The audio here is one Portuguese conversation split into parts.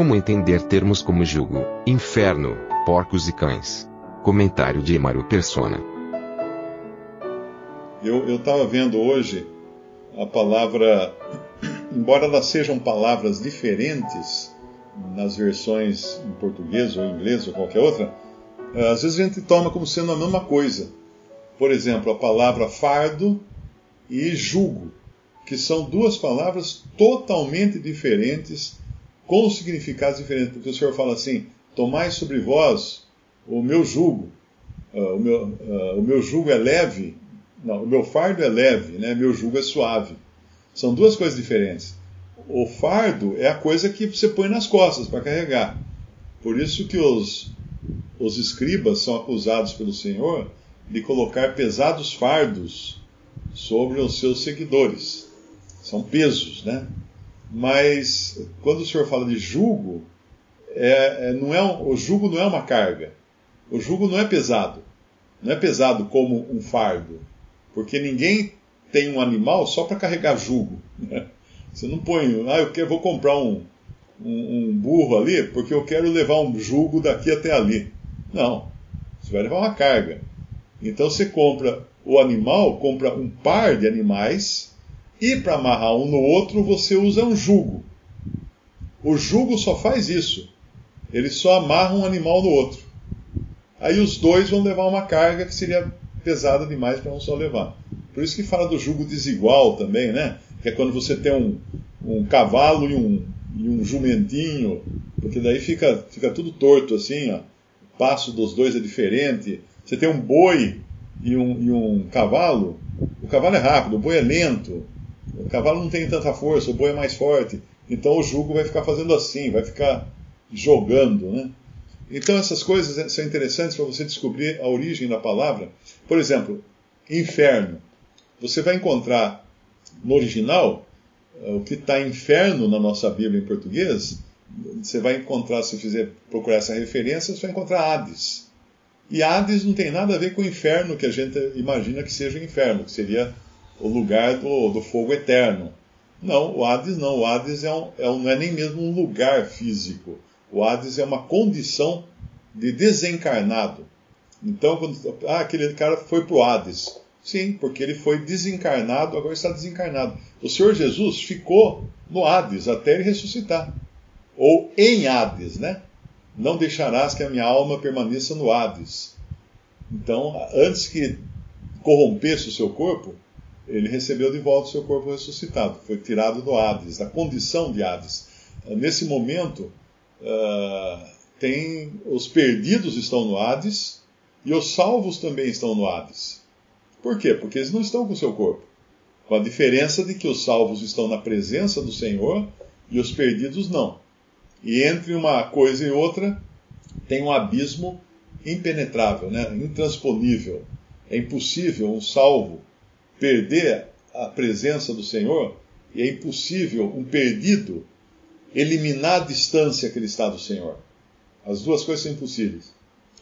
Como entender termos como jugo, inferno, porcos e cães? Comentário de Emaro Persona. Eu estava vendo hoje a palavra, embora elas sejam palavras diferentes nas versões em português ou inglês ou qualquer outra, às vezes a gente toma como sendo a mesma coisa. Por exemplo, a palavra fardo e jugo, que são duas palavras totalmente diferentes, com significados diferentes. Porque o Senhor fala assim: Tomai sobre vós o meu jugo, uh, o, meu, uh, o meu jugo é leve, não, o meu fardo é leve, né? meu jugo é suave. São duas coisas diferentes. O fardo é a coisa que você põe nas costas para carregar. Por isso que os, os escribas são acusados pelo Senhor de colocar pesados fardos sobre os seus seguidores. São pesos, né? Mas quando o Senhor fala de jugo, é, é, não é um, o jugo não é uma carga. O jugo não é pesado. Não é pesado como um fardo. Porque ninguém tem um animal só para carregar jugo. Né? Você não põe, ah, eu quero, vou comprar um, um, um, burro ali porque eu quero levar um jugo daqui até ali. Não, você vai levar uma carga. Então você compra o animal, compra um par de animais e para amarrar um no outro você usa um jugo. O jugo só faz isso. Ele só amarra um animal no outro. Aí os dois vão levar uma carga que seria pesada demais para um só levar. Por isso que fala do jugo desigual também, né? Que é quando você tem um, um cavalo e um, e um jumentinho, porque daí fica, fica tudo torto assim, ó. O passo dos dois é diferente. Você tem um boi e um, e um cavalo, o cavalo é rápido, o boi é lento. O cavalo não tem tanta força, o boi é mais forte. Então o jugo vai ficar fazendo assim, vai ficar jogando, né? Então essas coisas são interessantes para você descobrir a origem da palavra. Por exemplo, inferno. Você vai encontrar no original eh, o que está inferno na nossa Bíblia em português. Você vai encontrar, se fizer procurar essa referência, você vai encontrar Hades. E Hades não tem nada a ver com o inferno que a gente imagina que seja o inferno, que seria o lugar do, do fogo eterno. Não, o Hades não. O Hades é um, é um, não é nem mesmo um lugar físico. O Hades é uma condição de desencarnado. Então, quando, ah, aquele cara foi para o Hades. Sim, porque ele foi desencarnado, agora está desencarnado. O Senhor Jesus ficou no Hades até ele ressuscitar. Ou em Hades, né? Não deixarás que a minha alma permaneça no Hades. Então, antes que corrompesse o seu corpo, ele recebeu de volta o seu corpo ressuscitado. Foi tirado do Hades, da condição de Hades. Nesse momento, uh, tem os perdidos estão no Hades e os salvos também estão no Hades. Por quê? Porque eles não estão com o seu corpo. Com a diferença de que os salvos estão na presença do Senhor e os perdidos não. E entre uma coisa e outra tem um abismo impenetrável, né? intransponível. É impossível um salvo perder a presença do Senhor e é impossível um perdido eliminar a distância que ele está do Senhor. As duas coisas são impossíveis.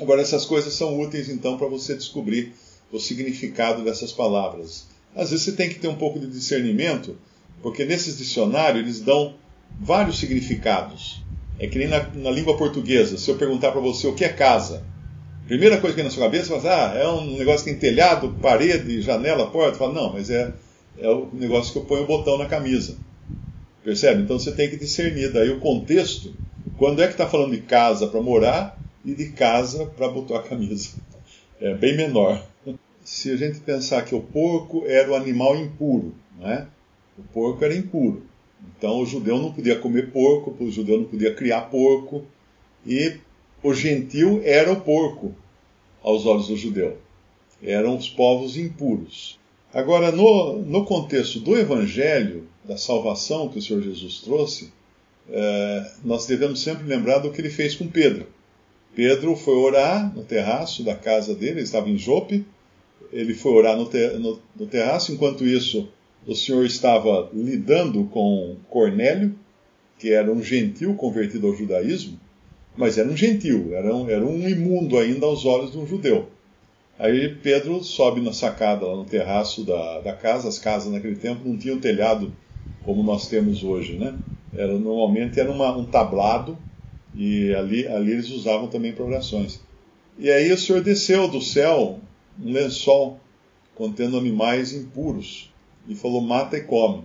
Agora, essas coisas são úteis então para você descobrir o significado dessas palavras. Às vezes você tem que ter um pouco de discernimento, porque nesses dicionários eles dão vários significados. É que nem na, na língua portuguesa, se eu perguntar para você o que é casa, primeira coisa que vem na sua cabeça, você fala, ah, é um negócio que tem telhado, parede, janela, porta. Fala, não, mas é, é o negócio que eu ponho o botão na camisa. Percebe? Então você tem que discernir daí o contexto, quando é que está falando de casa para morar e de casa para botar a camisa. É bem menor se a gente pensar que o porco era o animal impuro, não é? O porco era impuro. Então o judeu não podia comer porco, o judeu não podia criar porco, e o gentil era o porco aos olhos do judeu. Eram os povos impuros. Agora, no, no contexto do evangelho, da salvação que o Senhor Jesus trouxe, é, nós devemos sempre lembrar do que ele fez com Pedro. Pedro foi orar no terraço da casa dele, ele estava em Jope, ele foi orar no, ter, no, no terraço, enquanto isso o Senhor estava lidando com Cornélio, que era um gentil convertido ao judaísmo, mas era um gentil, era um, era um imundo ainda aos olhos de um judeu. Aí Pedro sobe na sacada, lá no terraço da, da casa. As casas naquele tempo não tinham telhado como nós temos hoje, né? Era, normalmente era uma, um tablado e ali, ali eles usavam também para orações. E aí o Senhor desceu do céu um lençol contendo animais impuros e falou: mata e come.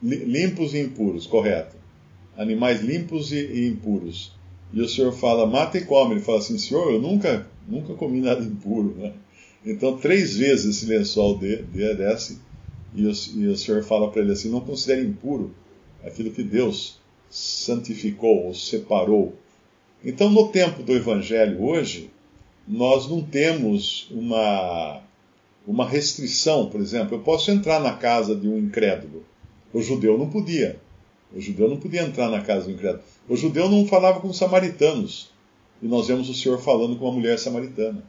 Limpos e impuros, correto. Animais limpos e, e impuros. E o Senhor fala: mata e come. Ele fala assim: Senhor, eu nunca nunca comi nada impuro. Né? Então, três vezes esse lençol de, de, desce e o, e o Senhor fala para ele assim: não considere impuro aquilo que Deus santificou ou separou. Então, no tempo do Evangelho hoje, nós não temos uma, uma restrição, por exemplo, eu posso entrar na casa de um incrédulo. O judeu não podia. O judeu não podia entrar na casa do incrédulo. O judeu não falava com os samaritanos e nós vemos o Senhor falando com uma mulher samaritana.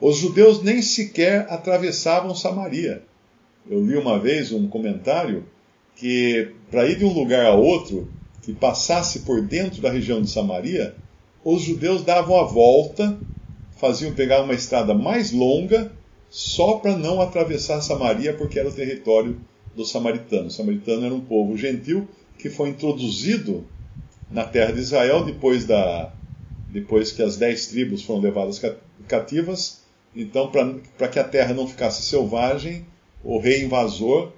Os judeus nem sequer atravessavam Samaria. Eu li uma vez um comentário que para ir de um lugar a outro que passasse por dentro da região de Samaria, os judeus davam a volta, faziam pegar uma estrada mais longa só para não atravessar Samaria, porque era o território dos samaritanos. O samaritano era um povo gentil que foi introduzido na terra de Israel depois da, depois que as dez tribos foram levadas cativas. Então, para que a terra não ficasse selvagem, o rei invasor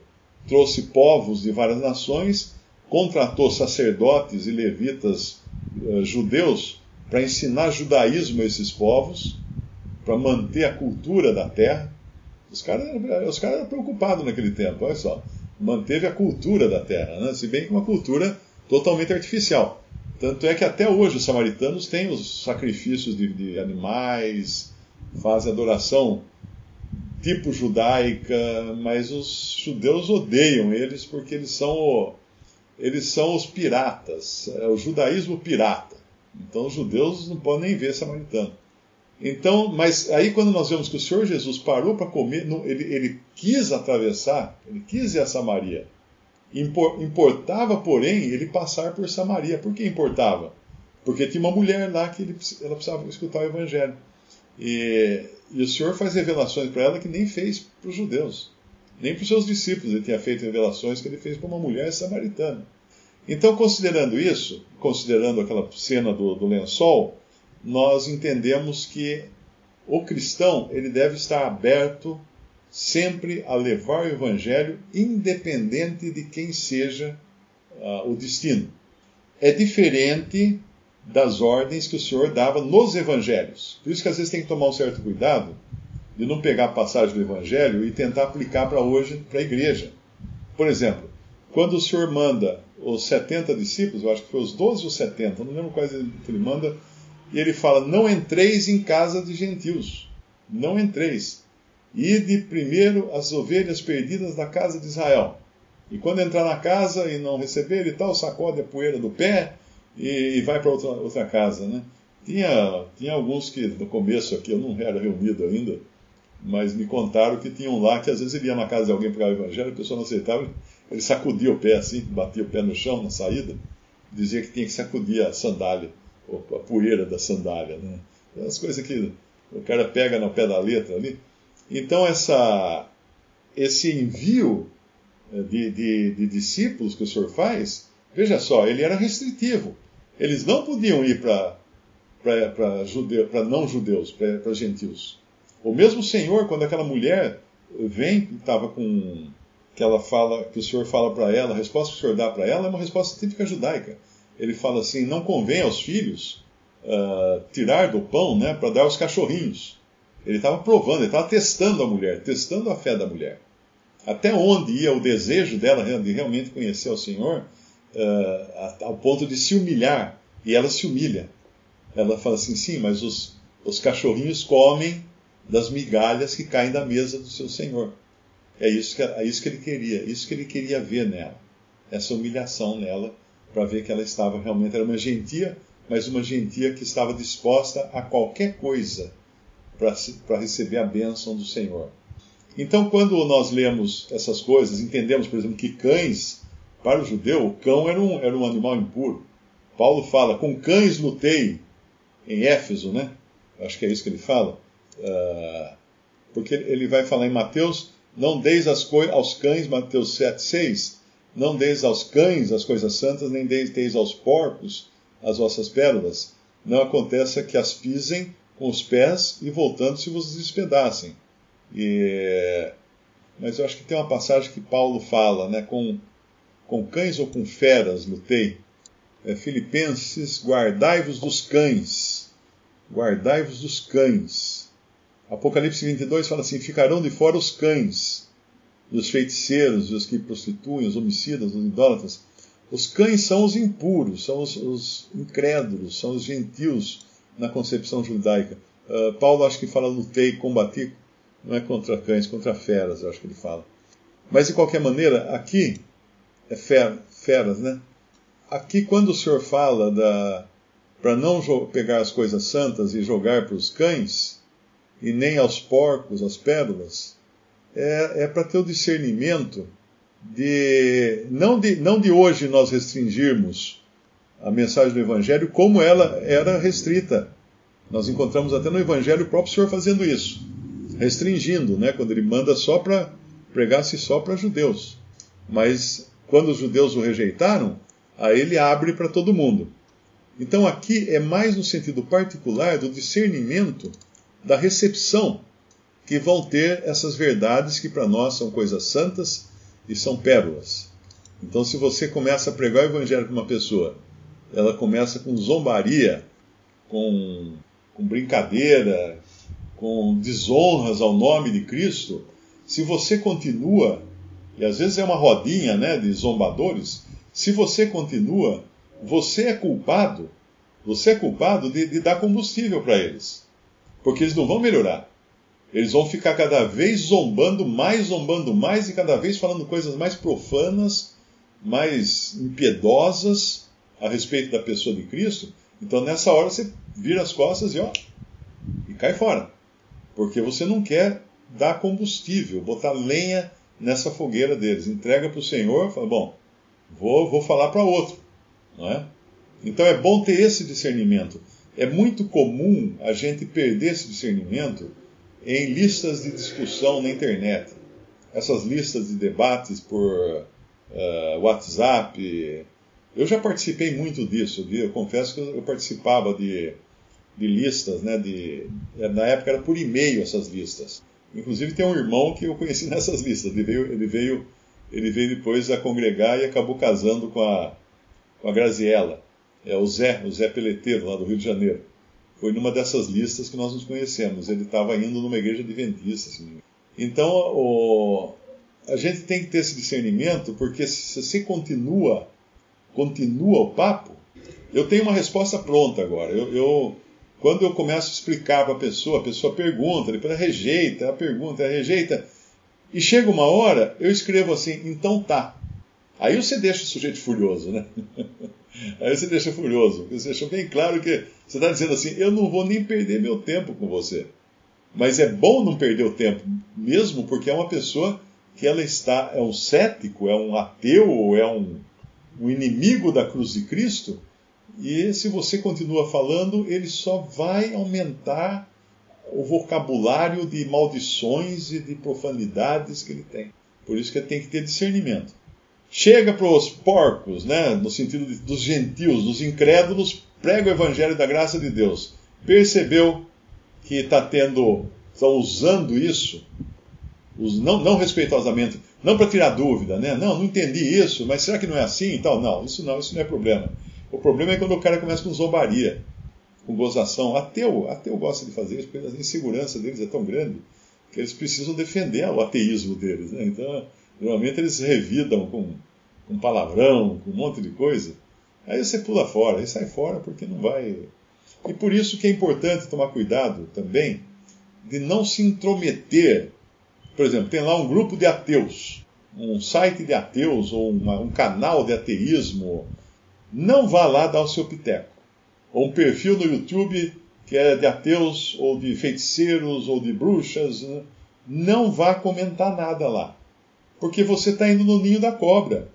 trouxe povos de várias nações, contratou sacerdotes e levitas uh, judeus para ensinar judaísmo a esses povos, para manter a cultura da terra. Os caras os cara eram preocupados naquele tempo, olha só. Manteve a cultura da terra, né? se bem que uma cultura totalmente artificial. Tanto é que até hoje os samaritanos têm os sacrifícios de, de animais, fazem adoração tipo judaica, mas os judeus odeiam eles porque eles são, eles são os piratas, é o judaísmo pirata. Então os judeus não podem nem ver samaritano. Então, mas aí quando nós vemos que o Senhor Jesus parou para comer, ele, ele quis atravessar, ele quis ir a Samaria. Importava, porém, ele passar por Samaria. Por que importava? Porque tinha uma mulher lá que ele, ela precisava escutar o Evangelho. E, e o Senhor faz revelações para ela que nem fez para os judeus, nem para os seus discípulos. Ele tinha feito revelações que ele fez para uma mulher samaritana. Então, considerando isso, considerando aquela cena do, do lençol, nós entendemos que o cristão ele deve estar aberto sempre a levar o Evangelho, independente de quem seja uh, o destino. É diferente das ordens que o Senhor dava nos Evangelhos. Por isso que às vezes tem que tomar um certo cuidado de não pegar a passagem do Evangelho e tentar aplicar para hoje, para a igreja. Por exemplo, quando o Senhor manda os 70 discípulos, eu acho que foi os 12 ou 70, não lembro quais ele manda, e ele fala: Não entreis em casa de gentios. Não entreis. Ide primeiro as ovelhas perdidas da casa de Israel. E quando entrar na casa e não receber e tal, sacode a poeira do pé e, vai para outra, outra casa. Né? Tinha, tinha alguns que no começo aqui, eu não era reunido ainda, mas me contaram que tinham lá que às vezes ele ia na casa de alguém para o evangelho, a pessoa não aceitava, ele sacudia o pé assim, batia o pé no chão na saída, dizia que tinha que sacudir a sandália, a poeira da sandália. Né? As coisas que o cara pega no pé da letra ali. Então, essa, esse envio eh, de, de, de, discípulos que o Senhor faz, veja só, ele era restritivo. Eles não podiam ir para para não judeus, para gentios. O mesmo Senhor, quando aquela mulher vem, estava com que ela fala, que o Senhor fala para ela, a resposta que o Senhor dá para ela é uma resposta típica judaica. Ele fala assim: não convém aos filhos uh, tirar do pão, né, para dar aos cachorrinhos. Ele estava provando, ele estava testando a mulher, testando a fé da mulher. Até onde ia o desejo dela de realmente conhecer o Senhor, uh, ao ponto de se humilhar. E ela se humilha. Ela fala assim: sim, mas os, os cachorrinhos comem das migalhas que caem da mesa do seu Senhor. É isso que, é isso que ele queria, isso que ele queria ver nela. essa humilhação nela, para ver que ela estava realmente, era uma gentia, mas uma gentia que estava disposta a qualquer coisa para receber a bênção do Senhor. Então, quando nós lemos essas coisas, entendemos, por exemplo, que cães, para o judeu, o cão era um, era um animal impuro. Paulo fala, com cães lutei, em Éfeso, né? Acho que é isso que ele fala. Uh, porque ele vai falar em Mateus, não deis as aos cães, Mateus 7, 6, não deis aos cães as coisas santas, nem deis aos porcos as vossas pérolas. Não aconteça que as pisem com os pés e voltando-se vos despedassem. E, mas eu acho que tem uma passagem que Paulo fala, né, com, com cães ou com feras lutei. É, Filipenses, guardai-vos dos cães. Guardai-vos dos cães. Apocalipse 22 fala assim: ficarão de fora os cães, e os feiticeiros, e os que prostituem, os homicidas, os idólatras. Os cães são os impuros, são os, os incrédulos, são os gentios na concepção judaica. Uh, Paulo acho que fala lutei, combati, não é contra cães, contra feras, acho que ele fala. Mas de qualquer maneira, aqui é fer, feras, né? Aqui quando o Senhor fala da para não pegar as coisas santas e jogar para os cães, e nem aos porcos as pérolas, é, é para ter o discernimento de não, de não de hoje nós restringirmos a mensagem do Evangelho como ela era restrita. Nós encontramos até no Evangelho o próprio Senhor fazendo isso, restringindo, né, quando ele manda só para pregar-se só para judeus. Mas quando os judeus o rejeitaram, aí ele abre para todo mundo. Então aqui é mais no sentido particular do discernimento da recepção que vão ter essas verdades que para nós são coisas santas e são pérolas. Então, se você começa a pregar o evangelho para uma pessoa, ela começa com zombaria, com, com brincadeira, com desonras ao nome de Cristo, se você continua, e às vezes é uma rodinha né, de zombadores, se você continua, você é culpado, você é culpado de, de dar combustível para eles. Porque eles não vão melhorar. Eles vão ficar cada vez zombando mais, zombando mais e cada vez falando coisas mais profanas, mais impiedosas a respeito da pessoa de Cristo. Então nessa hora você vira as costas e ó, e cai fora. Porque você não quer dar combustível, botar lenha nessa fogueira deles. Entrega para o Senhor, fala, bom, vou, vou falar para outro. Não é? Então é bom ter esse discernimento. É muito comum a gente perder esse discernimento em listas de discussão na internet. Essas listas de debates por uh, WhatsApp. Eu já participei muito disso, eu confesso que eu participava de, de listas, né, de, na época era por e-mail essas listas. Inclusive tem um irmão que eu conheci nessas listas, ele veio, ele veio, ele veio depois a congregar e acabou casando com a, com a Graziella é o Zé, o Zé Peleteiro, lá do Rio de Janeiro. Foi numa dessas listas que nós nos conhecemos. Ele estava indo numa igreja adventista. Assim. Então, o, a gente tem que ter esse discernimento, porque se você continua, continua o papo, eu tenho uma resposta pronta agora. Eu, eu quando eu começo a explicar para a pessoa, a pessoa pergunta, depois ela rejeita, ela pergunta, ela rejeita, e chega uma hora, eu escrevo assim, então tá. Aí você deixa o sujeito furioso, né? Aí você deixa furioso, você deixa bem claro que você está dizendo assim: eu não vou nem perder meu tempo com você. Mas é bom não perder o tempo, mesmo porque é uma pessoa que ela está, é um cético, é um ateu, é um, um inimigo da cruz de Cristo, e se você continua falando, ele só vai aumentar o vocabulário de maldições e de profanidades que ele tem. Por isso que tem que ter discernimento. Chega para os porcos, né, no sentido de, dos gentios, dos incrédulos, prega o evangelho da graça de Deus. Percebeu que está tendo, estão usando isso, não, não respeitosamente, não para tirar dúvida, né? Não, não entendi isso, mas será que não é assim e tal? Não, isso não, isso não é problema. O problema é quando o cara começa com zombaria, com gozação. Ateu, ateu gosta de fazer isso, porque a insegurança deles é tão grande que eles precisam defender o ateísmo deles. Né? Então, Normalmente eles revidam com, com palavrão, com um monte de coisa. Aí você pula fora, aí sai fora porque não vai. E por isso que é importante tomar cuidado também de não se intrometer. Por exemplo, tem lá um grupo de ateus. um site de ateus ou uma, um canal de ateísmo, não vá lá dar o seu piteco. Ou um perfil no YouTube que é de ateus ou de feiticeiros ou de bruxas, né? não vá comentar nada lá. Porque você está indo no ninho da cobra.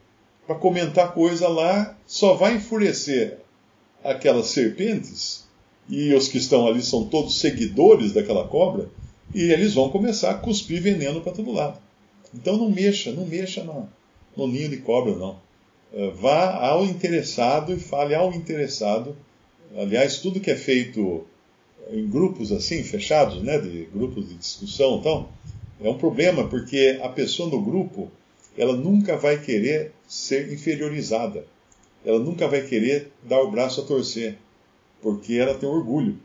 Para comentar coisa lá, só vai enfurecer aquelas serpentes, e os que estão ali são todos seguidores daquela cobra, e eles vão começar a cuspir veneno para todo lado. Então não mexa, não mexa no, no ninho de cobra, não. É, vá ao interessado e fale ao interessado. Aliás, tudo que é feito em grupos assim, fechados, né, de grupos de discussão, então, é um problema porque a pessoa no grupo, ela nunca vai querer ser inferiorizada. Ela nunca vai querer dar o braço a torcer, porque ela tem orgulho.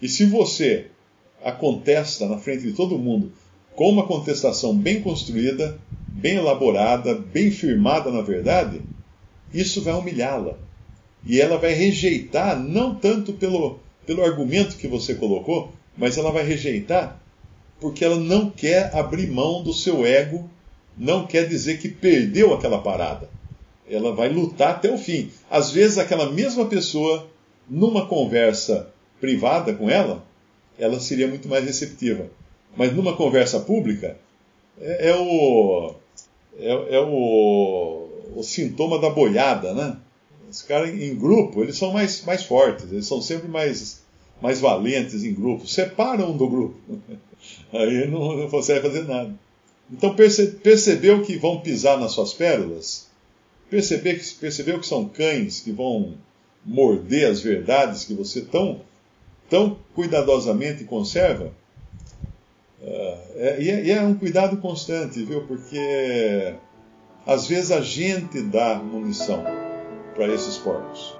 E se você a contesta na frente de todo mundo com uma contestação bem construída, bem elaborada, bem firmada na verdade, isso vai humilhá-la. E ela vai rejeitar, não tanto pelo, pelo argumento que você colocou, mas ela vai rejeitar porque ela não quer abrir mão do seu ego, não quer dizer que perdeu aquela parada. Ela vai lutar até o fim. Às vezes, aquela mesma pessoa, numa conversa privada com ela, ela seria muito mais receptiva. Mas numa conversa pública, é, é o, é, é, o, o sintoma da boiada, né? Os caras em grupo, eles são mais, mais fortes, eles são sempre mais, mais valentes em grupo. Separam do grupo. Aí não, não consegue fazer nada. Então perce, percebeu que vão pisar nas suas pérolas? Percebeu que, percebeu que são cães que vão morder as verdades que você tão, tão cuidadosamente conserva? Uh, é, e, é, e é um cuidado constante, viu? Porque às vezes a gente dá munição para esses porcos.